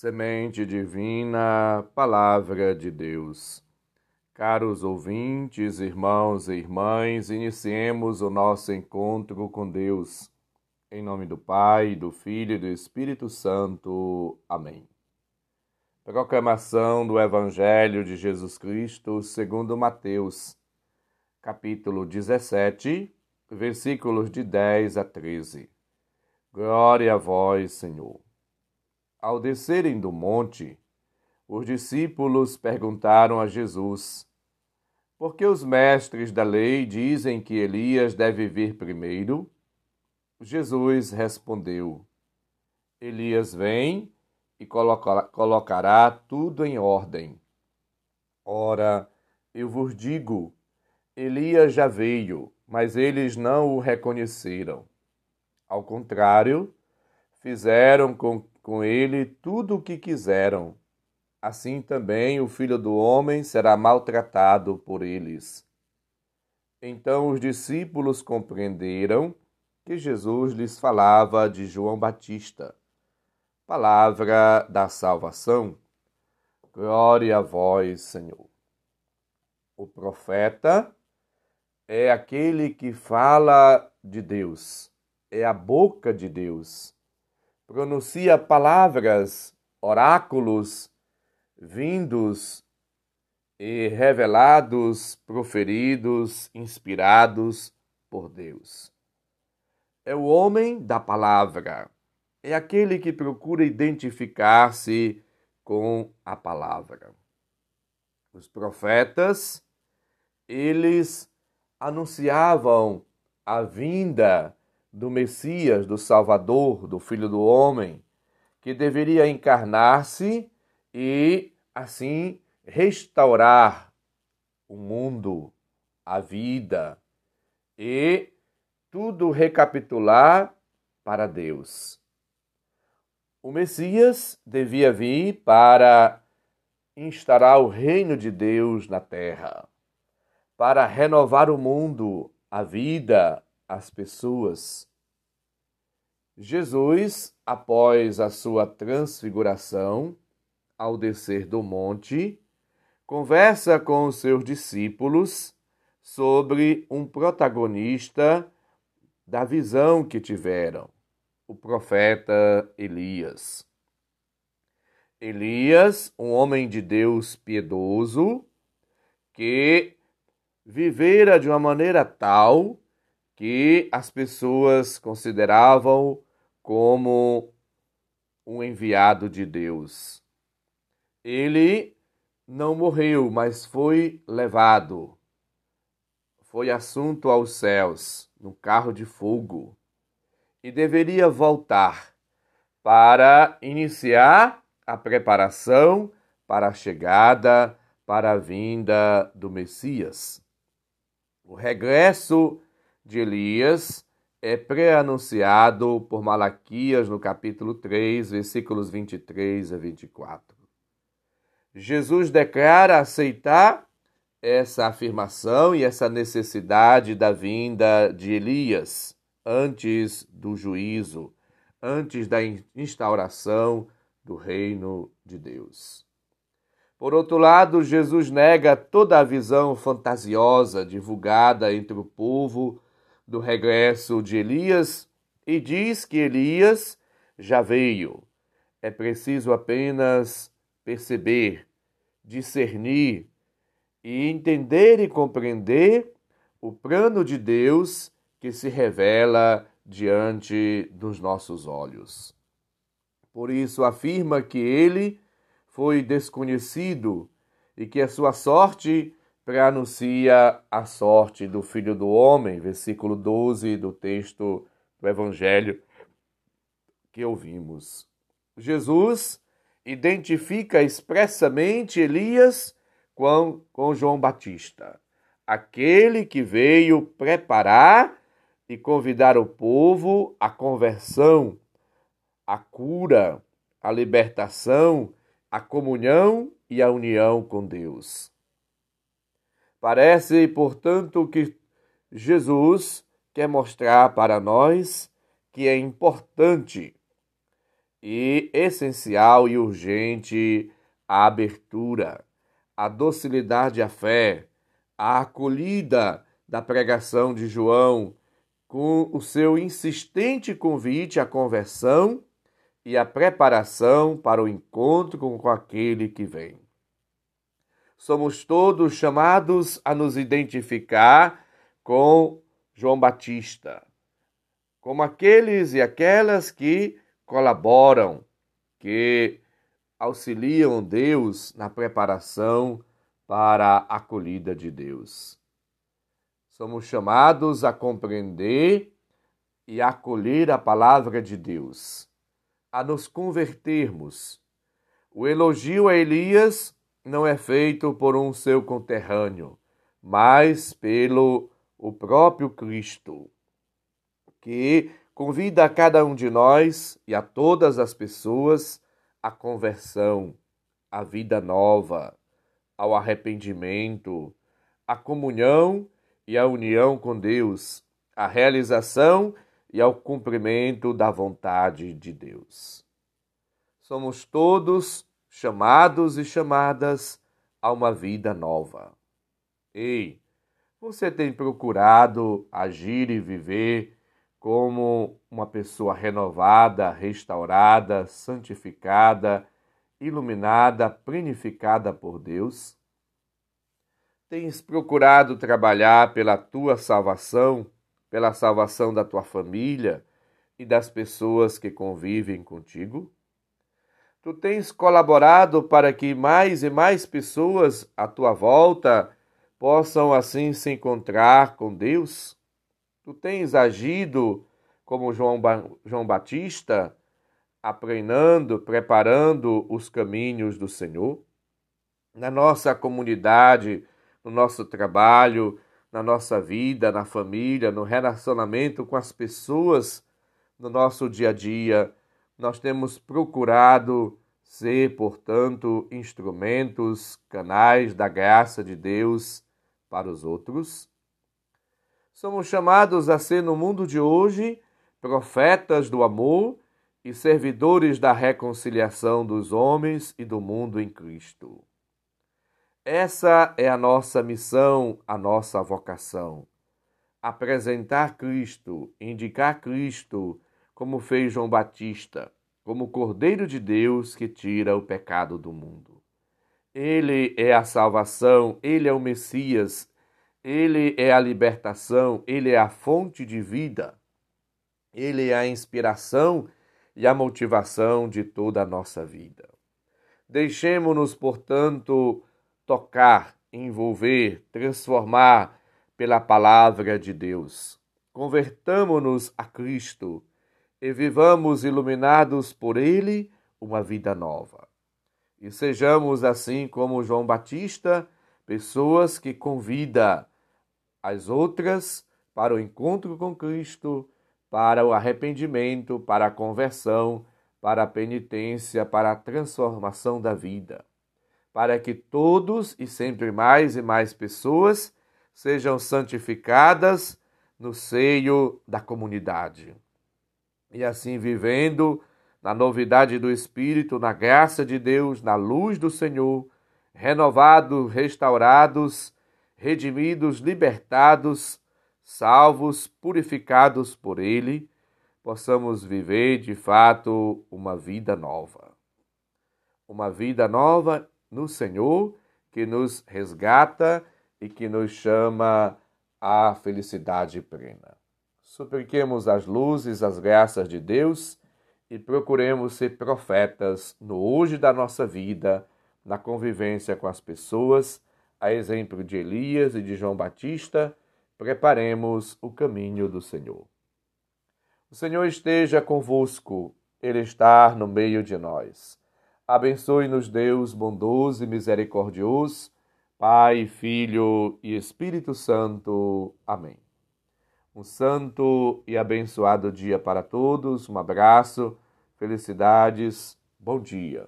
Semente Divina, Palavra de Deus. Caros ouvintes, irmãos e irmãs, iniciemos o nosso encontro com Deus. Em nome do Pai, do Filho e do Espírito Santo. Amém. Proclamação do Evangelho de Jesus Cristo segundo Mateus, capítulo 17, versículos de 10 a 13. Glória a vós, Senhor. Ao descerem do monte, os discípulos perguntaram a Jesus: Por que os mestres da lei dizem que Elias deve vir primeiro? Jesus respondeu: Elias vem e colocará tudo em ordem. Ora, eu vos digo: Elias já veio, mas eles não o reconheceram. Ao contrário, fizeram com com ele tudo o que quiseram. Assim também o filho do homem será maltratado por eles. Então os discípulos compreenderam que Jesus lhes falava de João Batista. Palavra da salvação. Glória a vós, Senhor. O profeta é aquele que fala de Deus, é a boca de Deus pronuncia palavras, oráculos vindos e revelados, proferidos, inspirados por Deus. É o homem da palavra, é aquele que procura identificar-se com a palavra. Os profetas, eles anunciavam a vinda do Messias, do Salvador, do Filho do Homem, que deveria encarnar-se e, assim, restaurar o mundo, a vida e tudo recapitular para Deus. O Messias devia vir para instaurar o reino de Deus na terra, para renovar o mundo, a vida, as pessoas. Jesus, após a sua transfiguração, ao descer do monte, conversa com os seus discípulos sobre um protagonista da visão que tiveram, o profeta Elias. Elias, um homem de Deus piedoso, que vivera de uma maneira tal que as pessoas consideravam como um enviado de Deus. Ele não morreu, mas foi levado. Foi assunto aos céus, no carro de fogo, e deveria voltar para iniciar a preparação para a chegada, para a vinda do Messias. O regresso de Elias é pré-anunciado por Malaquias no capítulo 3, versículos 23 a 24. Jesus declara aceitar essa afirmação e essa necessidade da vinda de Elias antes do juízo, antes da instauração do reino de Deus. Por outro lado, Jesus nega toda a visão fantasiosa divulgada entre o povo do regresso de Elias e diz que Elias já veio. É preciso apenas perceber, discernir e entender e compreender o plano de Deus que se revela diante dos nossos olhos. Por isso afirma que ele foi desconhecido e que a sua sorte preanuncia a sorte do Filho do Homem, versículo 12 do texto do Evangelho que ouvimos. Jesus identifica expressamente Elias com, com João Batista, aquele que veio preparar e convidar o povo à conversão, à cura, à libertação, à comunhão e à união com Deus. Parece, portanto, que Jesus quer mostrar para nós que é importante e essencial e urgente a abertura, a docilidade à fé, a acolhida da pregação de João, com o seu insistente convite à conversão e à preparação para o encontro com aquele que vem. Somos todos chamados a nos identificar com João Batista, como aqueles e aquelas que colaboram, que auxiliam Deus na preparação para a acolhida de Deus. Somos chamados a compreender e acolher a palavra de Deus, a nos convertermos. O elogio a Elias não é feito por um seu conterrâneo, mas pelo o próprio Cristo, que convida a cada um de nós e a todas as pessoas à conversão, à vida nova, ao arrependimento, à comunhão e à união com Deus, à realização e ao cumprimento da vontade de Deus. Somos todos chamados e chamadas a uma vida nova. Ei, você tem procurado agir e viver como uma pessoa renovada, restaurada, santificada, iluminada, plenificada por Deus? Tens procurado trabalhar pela tua salvação, pela salvação da tua família e das pessoas que convivem contigo? Tu tens colaborado para que mais e mais pessoas à tua volta possam assim se encontrar com Deus? Tu tens agido como João, ba João Batista, aprendendo, preparando os caminhos do Senhor? Na nossa comunidade, no nosso trabalho, na nossa vida, na família, no relacionamento com as pessoas, no nosso dia a dia. Nós temos procurado ser, portanto, instrumentos, canais da graça de Deus para os outros. Somos chamados a ser, no mundo de hoje, profetas do amor e servidores da reconciliação dos homens e do mundo em Cristo. Essa é a nossa missão, a nossa vocação. Apresentar Cristo, indicar Cristo, como fez João Batista, como Cordeiro de Deus que tira o pecado do mundo. Ele é a salvação, ele é o Messias, ele é a libertação, ele é a fonte de vida, ele é a inspiração e a motivação de toda a nossa vida. Deixemos-nos, portanto, tocar, envolver, transformar pela palavra de Deus. Convertamo-nos a Cristo e vivamos iluminados por Ele uma vida nova. E sejamos assim como João Batista, pessoas que convida as outras para o encontro com Cristo, para o arrependimento, para a conversão, para a penitência, para a transformação da vida para que todos e sempre mais e mais pessoas sejam santificadas no seio da comunidade. E assim vivendo na novidade do Espírito, na graça de Deus, na luz do Senhor, renovados, restaurados, redimidos, libertados, salvos, purificados por Ele, possamos viver de fato uma vida nova. Uma vida nova no Senhor, que nos resgata e que nos chama à felicidade plena. Supliquemos as luzes, as graças de Deus e procuremos ser profetas no hoje da nossa vida, na convivência com as pessoas, a exemplo de Elias e de João Batista, preparemos o caminho do Senhor. O Senhor esteja convosco, Ele está no meio de nós. Abençoe-nos, Deus bondoso e misericordioso, Pai, Filho e Espírito Santo. Amém. Um santo e abençoado dia para todos, um abraço, felicidades, bom dia.